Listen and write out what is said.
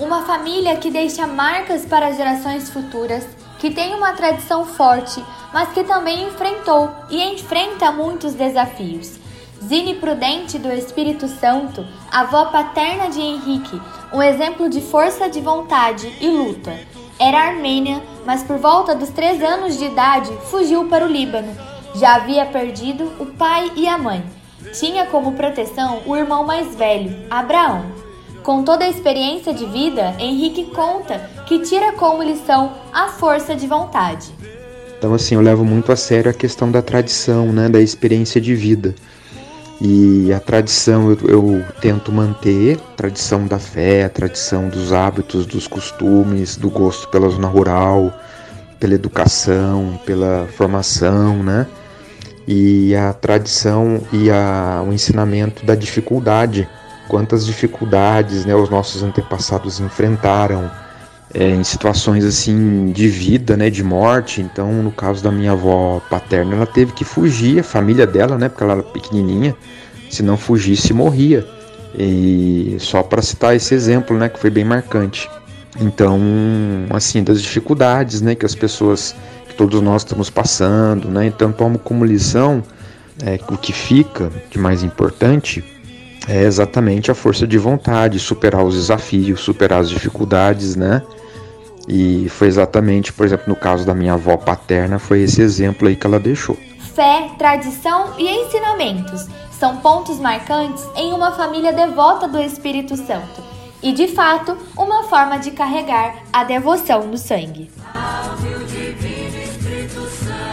uma família que deixa marcas para gerações futuras, que tem uma tradição forte, mas que também enfrentou e enfrenta muitos desafios. Zine Prudente do Espírito Santo, avó paterna de Henrique, um exemplo de força de vontade e luta. Era armênia, mas por volta dos três anos de idade fugiu para o Líbano. Já havia perdido o pai e a mãe. Tinha como proteção o irmão mais velho, Abraão. Com toda a experiência de vida, Henrique conta que tira como lição a força de vontade. Então, assim, eu levo muito a sério a questão da tradição, né, da experiência de vida. E a tradição eu, eu, tento manter, tradição da fé, tradição dos hábitos, dos costumes, do gosto pela zona rural, pela educação, pela formação, né? E a tradição e a, o ensinamento da dificuldade, quantas dificuldades né, os nossos antepassados enfrentaram é, em situações assim de vida, né, de morte. Então, no caso da minha avó paterna, ela teve que fugir, a família dela, né, porque ela era pequenininha, se não fugisse morria. E só para citar esse exemplo, né, que foi bem marcante. Então, assim, das dificuldades, né, que as pessoas, que todos nós estamos passando, né. Então, tomo como lição é, o que fica de mais importante é exatamente a força de vontade, superar os desafios, superar as dificuldades, né? E foi exatamente, por exemplo, no caso da minha avó paterna, foi esse exemplo aí que ela deixou. Fé, tradição e ensinamentos são pontos marcantes em uma família devota do Espírito Santo e, de fato, uma forma de carregar a devoção no sangue. Ao Divino Espírito Santo.